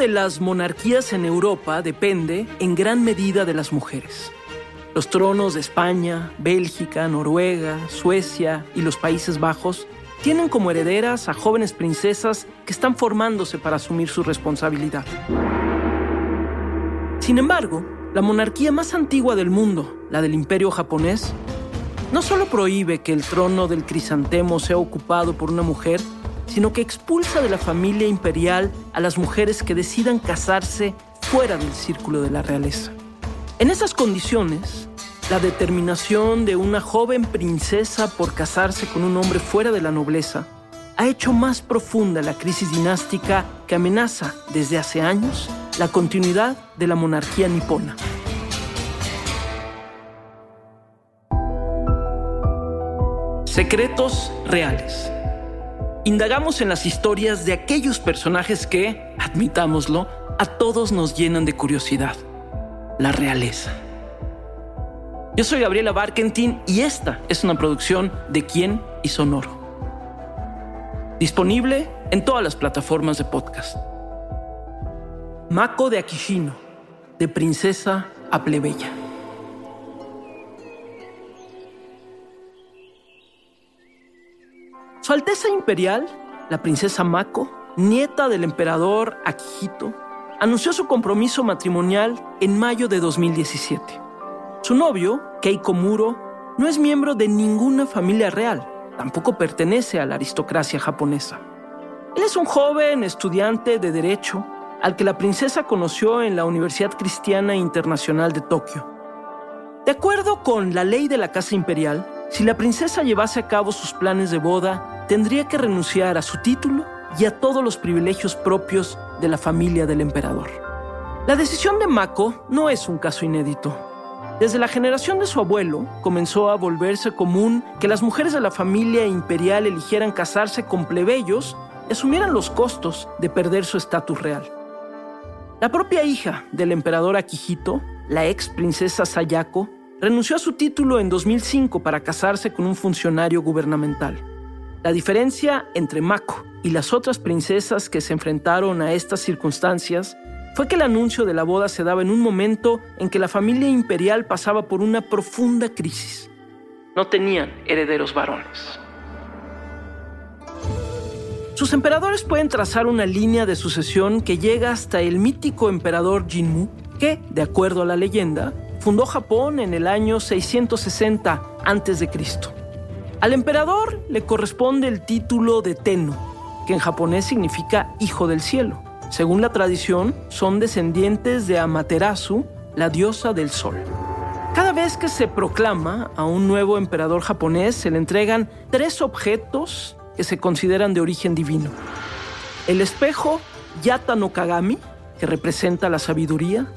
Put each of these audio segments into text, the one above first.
de las monarquías en Europa depende en gran medida de las mujeres. Los tronos de España, Bélgica, Noruega, Suecia y los Países Bajos tienen como herederas a jóvenes princesas que están formándose para asumir su responsabilidad. Sin embargo, la monarquía más antigua del mundo, la del imperio japonés, no solo prohíbe que el trono del crisantemo sea ocupado por una mujer, sino que expulsa de la familia imperial a las mujeres que decidan casarse fuera del círculo de la realeza. En esas condiciones, la determinación de una joven princesa por casarse con un hombre fuera de la nobleza ha hecho más profunda la crisis dinástica que amenaza desde hace años la continuidad de la monarquía nipona. Secretos reales. Indagamos en las historias de aquellos personajes que, admitámoslo, a todos nos llenan de curiosidad. La realeza. Yo soy Gabriela Barkentin y esta es una producción de Quién y Sonoro. Disponible en todas las plataformas de podcast. Mako de Akishino, de princesa a plebeya. Su Alteza Imperial, la princesa Mako, nieta del emperador Akihito, anunció su compromiso matrimonial en mayo de 2017. Su novio, Keiko Muro, no es miembro de ninguna familia real, tampoco pertenece a la aristocracia japonesa. Él es un joven estudiante de Derecho al que la princesa conoció en la Universidad Cristiana Internacional de Tokio. De acuerdo con la ley de la Casa Imperial, si la princesa llevase a cabo sus planes de boda, tendría que renunciar a su título y a todos los privilegios propios de la familia del emperador. La decisión de Mako no es un caso inédito. Desde la generación de su abuelo comenzó a volverse común que las mujeres de la familia imperial eligieran casarse con plebeyos y asumieran los costos de perder su estatus real. La propia hija del emperador Akihito, la ex princesa Sayako, renunció a su título en 2005 para casarse con un funcionario gubernamental. La diferencia entre Mako y las otras princesas que se enfrentaron a estas circunstancias fue que el anuncio de la boda se daba en un momento en que la familia imperial pasaba por una profunda crisis. No tenían herederos varones. Sus emperadores pueden trazar una línea de sucesión que llega hasta el mítico emperador Jinmu, que, de acuerdo a la leyenda, fundó Japón en el año 660 a.C. Al emperador le corresponde el título de Tenno, que en japonés significa hijo del cielo. Según la tradición, son descendientes de Amaterasu, la diosa del sol. Cada vez que se proclama a un nuevo emperador japonés, se le entregan tres objetos que se consideran de origen divino. El espejo Yata no Kagami, que representa la sabiduría,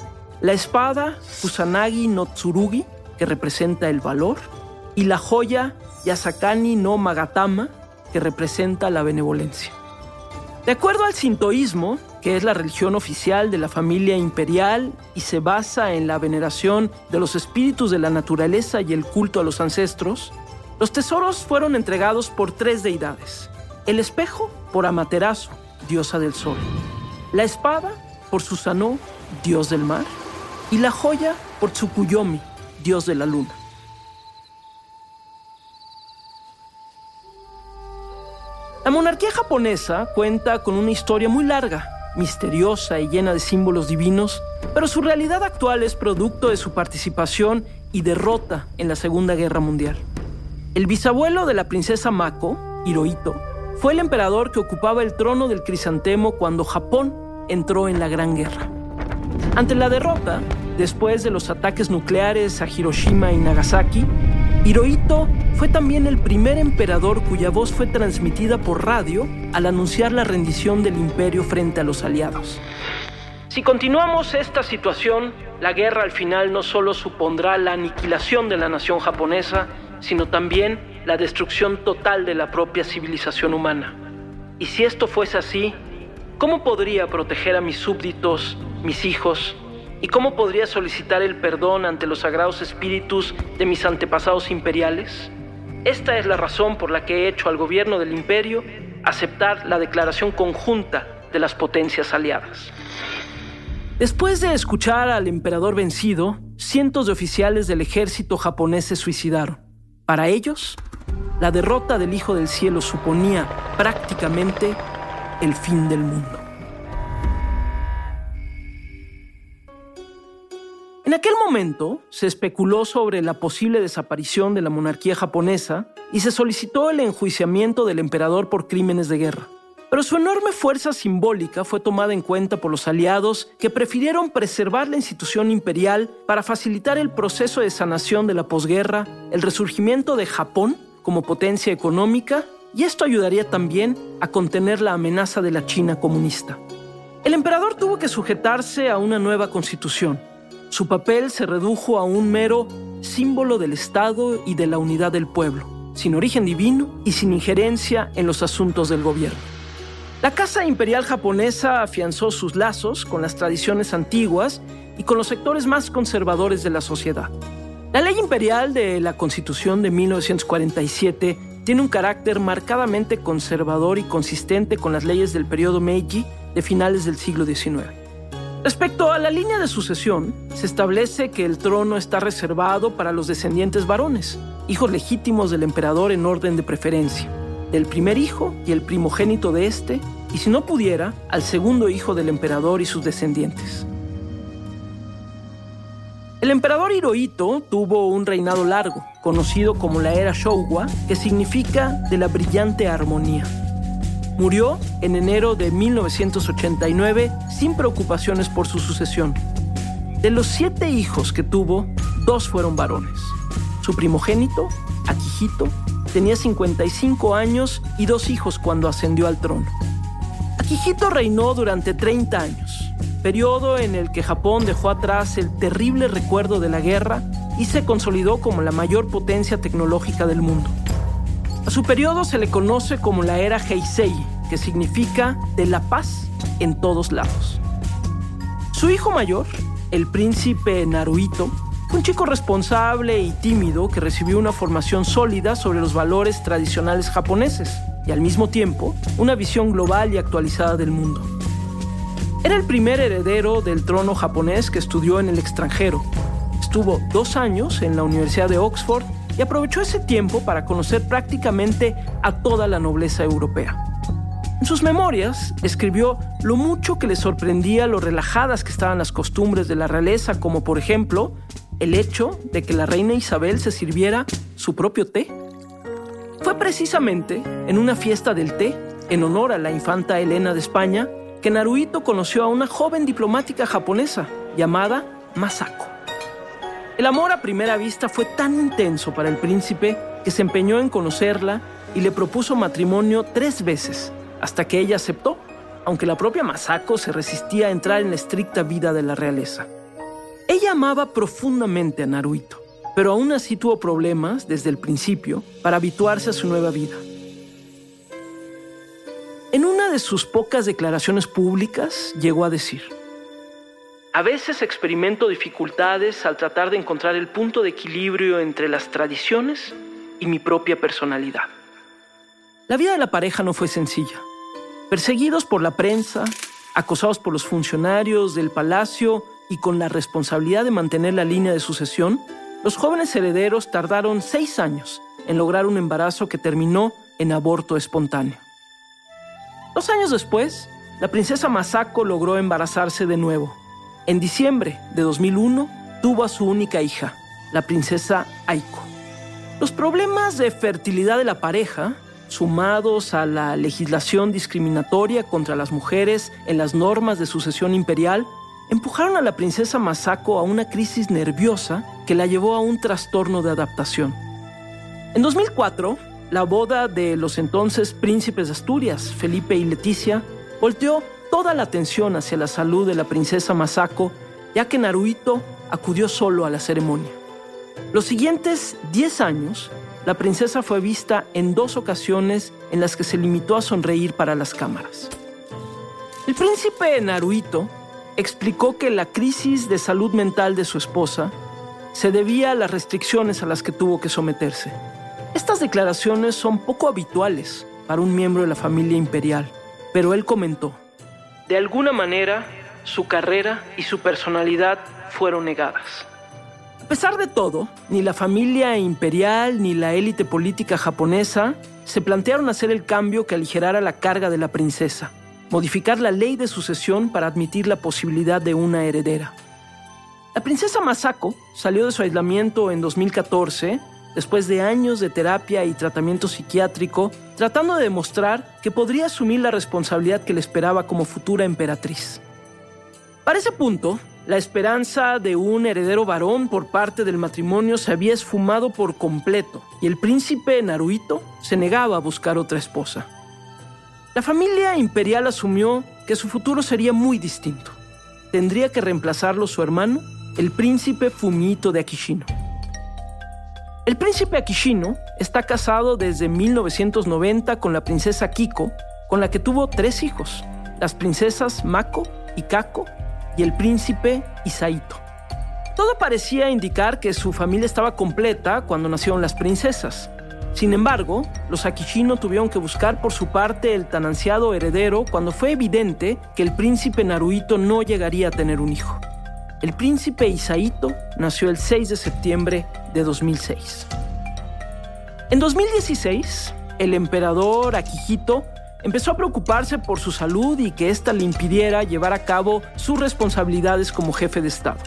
la espada Kusanagi no Tsurugi, que representa el valor, y la joya Yasakani no Magatama, que representa la benevolencia. De acuerdo al sintoísmo, que es la religión oficial de la familia imperial y se basa en la veneración de los espíritus de la naturaleza y el culto a los ancestros, los tesoros fueron entregados por tres deidades. El espejo por Amaterasu, diosa del sol. La espada por Susanoo, dios del mar. Y la joya por Tsukuyomi, dios de la luna. La monarquía japonesa cuenta con una historia muy larga, misteriosa y llena de símbolos divinos, pero su realidad actual es producto de su participación y derrota en la Segunda Guerra Mundial. El bisabuelo de la princesa Mako, Hirohito, fue el emperador que ocupaba el trono del crisantemo cuando Japón entró en la Gran Guerra. Ante la derrota, después de los ataques nucleares a Hiroshima y Nagasaki, Hirohito fue también el primer emperador cuya voz fue transmitida por radio al anunciar la rendición del imperio frente a los aliados. Si continuamos esta situación, la guerra al final no solo supondrá la aniquilación de la nación japonesa, sino también la destrucción total de la propia civilización humana. Y si esto fuese así, ¿cómo podría proteger a mis súbditos, mis hijos? ¿Y cómo podría solicitar el perdón ante los sagrados espíritus de mis antepasados imperiales? Esta es la razón por la que he hecho al gobierno del imperio aceptar la declaración conjunta de las potencias aliadas. Después de escuchar al emperador vencido, cientos de oficiales del ejército japonés se suicidaron. Para ellos, la derrota del Hijo del Cielo suponía prácticamente el fin del mundo. En aquel momento se especuló sobre la posible desaparición de la monarquía japonesa y se solicitó el enjuiciamiento del emperador por crímenes de guerra. Pero su enorme fuerza simbólica fue tomada en cuenta por los aliados que prefirieron preservar la institución imperial para facilitar el proceso de sanación de la posguerra, el resurgimiento de Japón como potencia económica y esto ayudaría también a contener la amenaza de la China comunista. El emperador tuvo que sujetarse a una nueva constitución. Su papel se redujo a un mero símbolo del Estado y de la unidad del pueblo, sin origen divino y sin injerencia en los asuntos del gobierno. La Casa Imperial japonesa afianzó sus lazos con las tradiciones antiguas y con los sectores más conservadores de la sociedad. La ley imperial de la Constitución de 1947 tiene un carácter marcadamente conservador y consistente con las leyes del periodo Meiji de finales del siglo XIX. Respecto a la línea de sucesión, se establece que el trono está reservado para los descendientes varones, hijos legítimos del emperador en orden de preferencia del primer hijo y el primogénito de éste, y si no pudiera, al segundo hijo del emperador y sus descendientes. El emperador Hirohito tuvo un reinado largo, conocido como la era Showa, que significa de la brillante armonía. Murió en enero de 1989 sin preocupaciones por su sucesión. De los siete hijos que tuvo, dos fueron varones. Su primogénito, Akihito, Tenía 55 años y dos hijos cuando ascendió al trono. Akihito reinó durante 30 años, periodo en el que Japón dejó atrás el terrible recuerdo de la guerra y se consolidó como la mayor potencia tecnológica del mundo. A su periodo se le conoce como la era Heisei, que significa de la paz en todos lados. Su hijo mayor, el príncipe Naruhito, un chico responsable y tímido que recibió una formación sólida sobre los valores tradicionales japoneses y al mismo tiempo una visión global y actualizada del mundo. Era el primer heredero del trono japonés que estudió en el extranjero. Estuvo dos años en la Universidad de Oxford y aprovechó ese tiempo para conocer prácticamente a toda la nobleza europea. En sus memorias escribió lo mucho que le sorprendía lo relajadas que estaban las costumbres de la realeza, como por ejemplo el hecho de que la reina Isabel se sirviera su propio té. Fue precisamente en una fiesta del té, en honor a la infanta Elena de España, que Naruhito conoció a una joven diplomática japonesa llamada Masako. El amor a primera vista fue tan intenso para el príncipe que se empeñó en conocerla y le propuso matrimonio tres veces, hasta que ella aceptó, aunque la propia Masako se resistía a entrar en la estricta vida de la realeza. Ella amaba profundamente a Naruhito, pero aún así tuvo problemas desde el principio para habituarse a su nueva vida. En una de sus pocas declaraciones públicas llegó a decir, a veces experimento dificultades al tratar de encontrar el punto de equilibrio entre las tradiciones y mi propia personalidad. La vida de la pareja no fue sencilla. Perseguidos por la prensa, acosados por los funcionarios del palacio y con la responsabilidad de mantener la línea de sucesión, los jóvenes herederos tardaron seis años en lograr un embarazo que terminó en aborto espontáneo. Dos años después, la princesa Masako logró embarazarse de nuevo. En diciembre de 2001 tuvo a su única hija, la princesa Aiko. Los problemas de fertilidad de la pareja, sumados a la legislación discriminatoria contra las mujeres en las normas de sucesión imperial, empujaron a la princesa Masako a una crisis nerviosa que la llevó a un trastorno de adaptación. En 2004, la boda de los entonces príncipes de Asturias, Felipe y Leticia, volteó toda la atención hacia la salud de la princesa Masako, ya que Naruhito acudió solo a la ceremonia. Los siguientes 10 años, la princesa fue vista en dos ocasiones en las que se limitó a sonreír para las cámaras. El príncipe Naruhito explicó que la crisis de salud mental de su esposa se debía a las restricciones a las que tuvo que someterse. Estas declaraciones son poco habituales para un miembro de la familia imperial, pero él comentó, de alguna manera su carrera y su personalidad fueron negadas. A pesar de todo, ni la familia imperial ni la élite política japonesa se plantearon hacer el cambio que aligerara la carga de la princesa, modificar la ley de sucesión para admitir la posibilidad de una heredera. La princesa Masako salió de su aislamiento en 2014 después de años de terapia y tratamiento psiquiátrico, tratando de demostrar que podría asumir la responsabilidad que le esperaba como futura emperatriz. Para ese punto, la esperanza de un heredero varón por parte del matrimonio se había esfumado por completo y el príncipe Naruhito se negaba a buscar otra esposa. La familia imperial asumió que su futuro sería muy distinto. Tendría que reemplazarlo su hermano, el príncipe Fumito de Akishino. El príncipe Akishino está casado desde 1990 con la princesa Kiko, con la que tuvo tres hijos, las princesas Mako y Kako y el príncipe Isaito. Todo parecía indicar que su familia estaba completa cuando nacieron las princesas. Sin embargo, los Akishino tuvieron que buscar por su parte el tan ansiado heredero cuando fue evidente que el príncipe Naruhito no llegaría a tener un hijo. El príncipe Isaito nació el 6 de septiembre de 2006. En 2016, el emperador Akihito empezó a preocuparse por su salud y que ésta le impidiera llevar a cabo sus responsabilidades como jefe de Estado.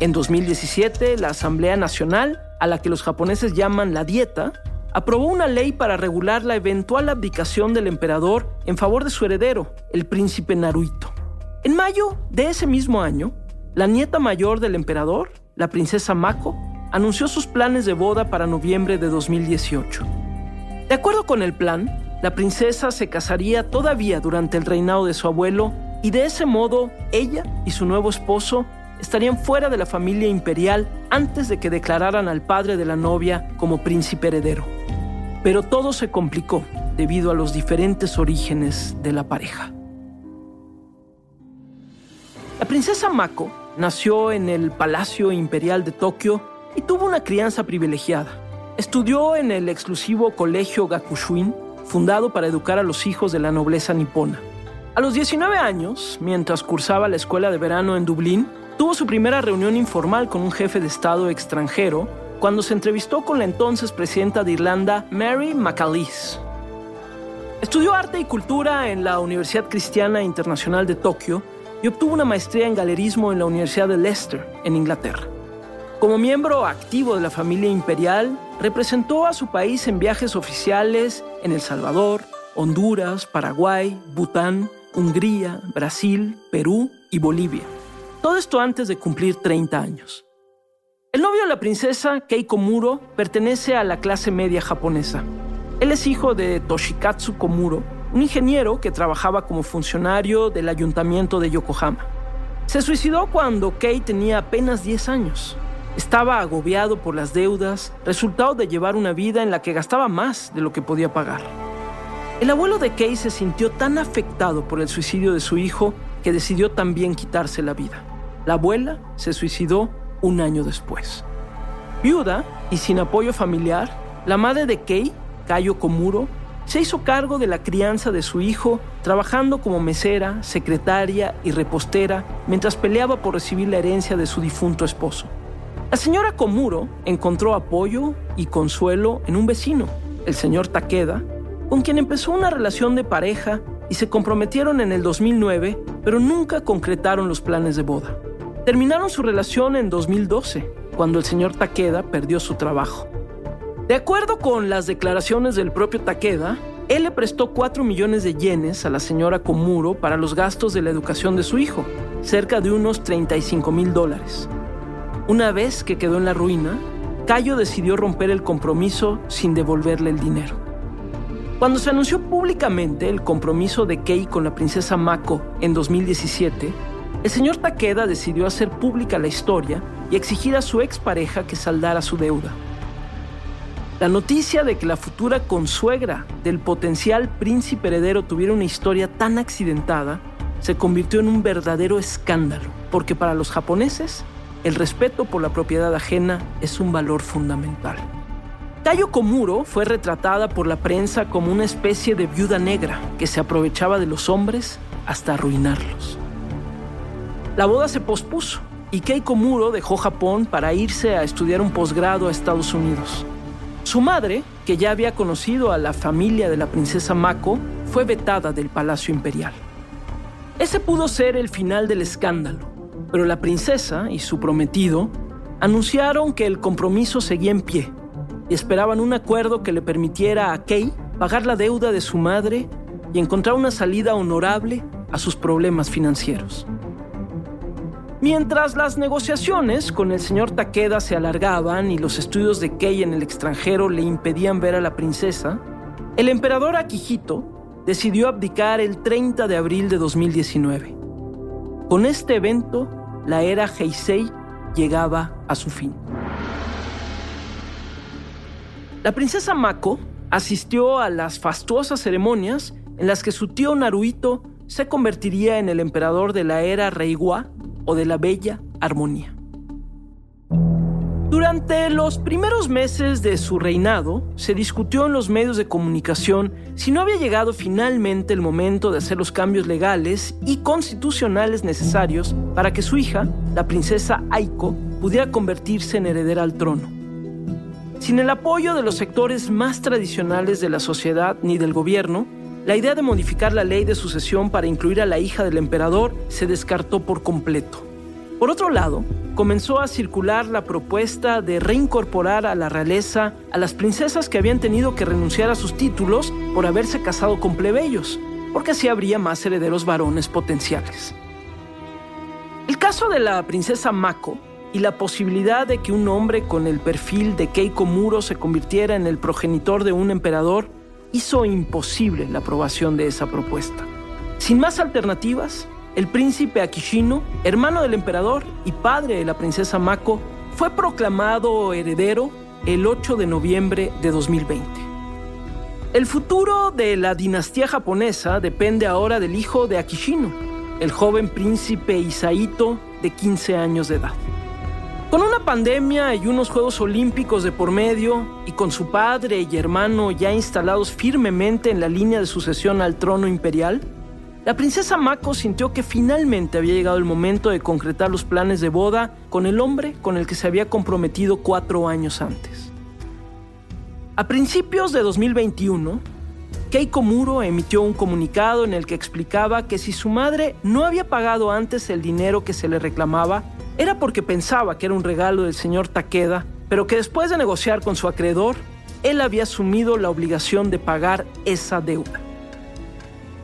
En 2017, la Asamblea Nacional, a la que los japoneses llaman la Dieta, aprobó una ley para regular la eventual abdicación del emperador en favor de su heredero, el príncipe Naruhito. En mayo de ese mismo año, la nieta mayor del emperador, la princesa Mako, anunció sus planes de boda para noviembre de 2018. De acuerdo con el plan, la princesa se casaría todavía durante el reinado de su abuelo y de ese modo ella y su nuevo esposo estarían fuera de la familia imperial antes de que declararan al padre de la novia como príncipe heredero. Pero todo se complicó debido a los diferentes orígenes de la pareja. La princesa Mako nació en el Palacio Imperial de Tokio y tuvo una crianza privilegiada. Estudió en el exclusivo Colegio Gakushuin, fundado para educar a los hijos de la nobleza nipona. A los 19 años, mientras cursaba la escuela de verano en Dublín, tuvo su primera reunión informal con un jefe de Estado extranjero cuando se entrevistó con la entonces presidenta de Irlanda, Mary McAleese. Estudió arte y cultura en la Universidad Cristiana Internacional de Tokio y obtuvo una maestría en galerismo en la Universidad de Leicester, en Inglaterra. Como miembro activo de la familia imperial, representó a su país en viajes oficiales en El Salvador, Honduras, Paraguay, Bután, Hungría, Brasil, Perú y Bolivia. Todo esto antes de cumplir 30 años. El novio de la princesa, Keiko Muro, pertenece a la clase media japonesa. Él es hijo de Toshikatsu Komuro, un ingeniero que trabajaba como funcionario del ayuntamiento de Yokohama. Se suicidó cuando Kei tenía apenas 10 años. Estaba agobiado por las deudas, resultado de llevar una vida en la que gastaba más de lo que podía pagar. El abuelo de Kay se sintió tan afectado por el suicidio de su hijo que decidió también quitarse la vida. La abuela se suicidó un año después. Viuda y sin apoyo familiar, la madre de Kay, Kayo Komuro, se hizo cargo de la crianza de su hijo, trabajando como mesera, secretaria y repostera mientras peleaba por recibir la herencia de su difunto esposo. La señora Komuro encontró apoyo y consuelo en un vecino, el señor Takeda, con quien empezó una relación de pareja y se comprometieron en el 2009, pero nunca concretaron los planes de boda. Terminaron su relación en 2012, cuando el señor Takeda perdió su trabajo. De acuerdo con las declaraciones del propio Takeda, él le prestó 4 millones de yenes a la señora Komuro para los gastos de la educación de su hijo, cerca de unos 35 mil dólares. Una vez que quedó en la ruina, Cayo decidió romper el compromiso sin devolverle el dinero. Cuando se anunció públicamente el compromiso de Kei con la princesa Mako en 2017, el señor Takeda decidió hacer pública la historia y exigir a su expareja que saldara su deuda. La noticia de que la futura consuegra del potencial príncipe heredero tuviera una historia tan accidentada se convirtió en un verdadero escándalo, porque para los japoneses el respeto por la propiedad ajena es un valor fundamental. Tayo Komuro fue retratada por la prensa como una especie de viuda negra que se aprovechaba de los hombres hasta arruinarlos. La boda se pospuso y Keiko Muro dejó Japón para irse a estudiar un posgrado a Estados Unidos. Su madre, que ya había conocido a la familia de la princesa Mako, fue vetada del Palacio Imperial. Ese pudo ser el final del escándalo, pero la princesa y su prometido anunciaron que el compromiso seguía en pie y esperaban un acuerdo que le permitiera a Kei pagar la deuda de su madre y encontrar una salida honorable a sus problemas financieros. Mientras las negociaciones con el señor Takeda se alargaban y los estudios de Kei en el extranjero le impedían ver a la princesa, el emperador Akihito decidió abdicar el 30 de abril de 2019. Con este evento, la era Heisei llegaba a su fin. La princesa Mako asistió a las fastuosas ceremonias en las que su tío Naruhito se convertiría en el emperador de la era Reiwa o de la Bella Armonía. Durante los primeros meses de su reinado, se discutió en los medios de comunicación si no había llegado finalmente el momento de hacer los cambios legales y constitucionales necesarios para que su hija, la princesa Aiko, pudiera convertirse en heredera al trono. Sin el apoyo de los sectores más tradicionales de la sociedad ni del gobierno, la idea de modificar la ley de sucesión para incluir a la hija del emperador se descartó por completo. Por otro lado, comenzó a circular la propuesta de reincorporar a la realeza a las princesas que habían tenido que renunciar a sus títulos por haberse casado con plebeyos, porque así habría más herederos varones potenciales. El caso de la princesa Mako y la posibilidad de que un hombre con el perfil de Keiko Muro se convirtiera en el progenitor de un emperador hizo imposible la aprobación de esa propuesta. Sin más alternativas, el príncipe Akishino, hermano del emperador y padre de la princesa Mako, fue proclamado heredero el 8 de noviembre de 2020. El futuro de la dinastía japonesa depende ahora del hijo de Akishino, el joven príncipe Isaito de 15 años de edad. Pandemia y unos Juegos Olímpicos de por medio, y con su padre y hermano ya instalados firmemente en la línea de sucesión al trono imperial, la princesa Mako sintió que finalmente había llegado el momento de concretar los planes de boda con el hombre con el que se había comprometido cuatro años antes. A principios de 2021, Keiko Muro emitió un comunicado en el que explicaba que si su madre no había pagado antes el dinero que se le reclamaba, era porque pensaba que era un regalo del señor Takeda, pero que después de negociar con su acreedor, él había asumido la obligación de pagar esa deuda.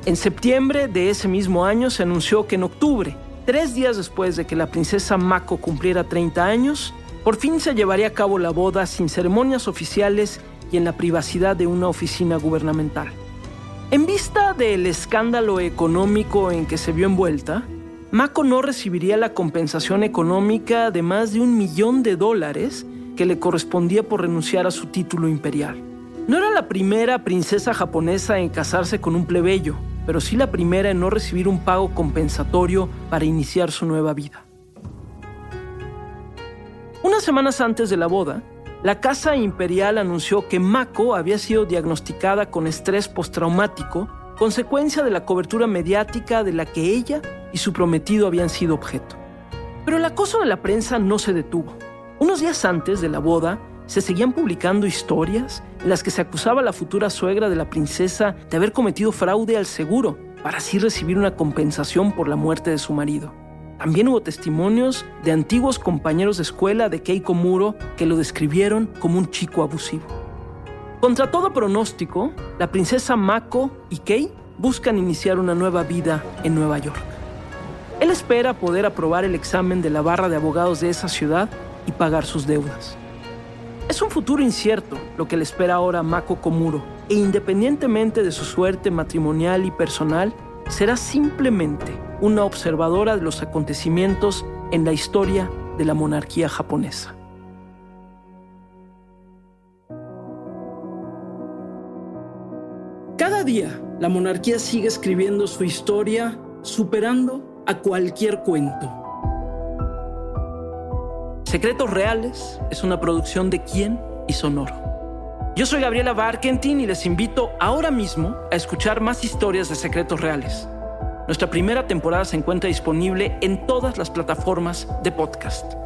En septiembre de ese mismo año se anunció que en octubre, tres días después de que la princesa Mako cumpliera 30 años, por fin se llevaría a cabo la boda sin ceremonias oficiales y en la privacidad de una oficina gubernamental. En vista del escándalo económico en que se vio envuelta, Mako no recibiría la compensación económica de más de un millón de dólares que le correspondía por renunciar a su título imperial. No era la primera princesa japonesa en casarse con un plebeyo, pero sí la primera en no recibir un pago compensatorio para iniciar su nueva vida. Unas semanas antes de la boda, la Casa Imperial anunció que Mako había sido diagnosticada con estrés postraumático, consecuencia de la cobertura mediática de la que ella y su prometido habían sido objeto. Pero el acoso de la prensa no se detuvo. Unos días antes de la boda, se seguían publicando historias en las que se acusaba a la futura suegra de la princesa de haber cometido fraude al seguro para así recibir una compensación por la muerte de su marido. También hubo testimonios de antiguos compañeros de escuela de Keiko Muro que lo describieron como un chico abusivo. Contra todo pronóstico, la princesa Mako y Kei buscan iniciar una nueva vida en Nueva York. Él espera poder aprobar el examen de la barra de abogados de esa ciudad y pagar sus deudas. Es un futuro incierto lo que le espera ahora Mako Komuro, e independientemente de su suerte matrimonial y personal, será simplemente una observadora de los acontecimientos en la historia de la monarquía japonesa. Día, la monarquía sigue escribiendo su historia, superando a cualquier cuento. Secretos Reales es una producción de Quién y Sonoro. Yo soy Gabriela Barkentin y les invito ahora mismo a escuchar más historias de Secretos Reales. Nuestra primera temporada se encuentra disponible en todas las plataformas de podcast.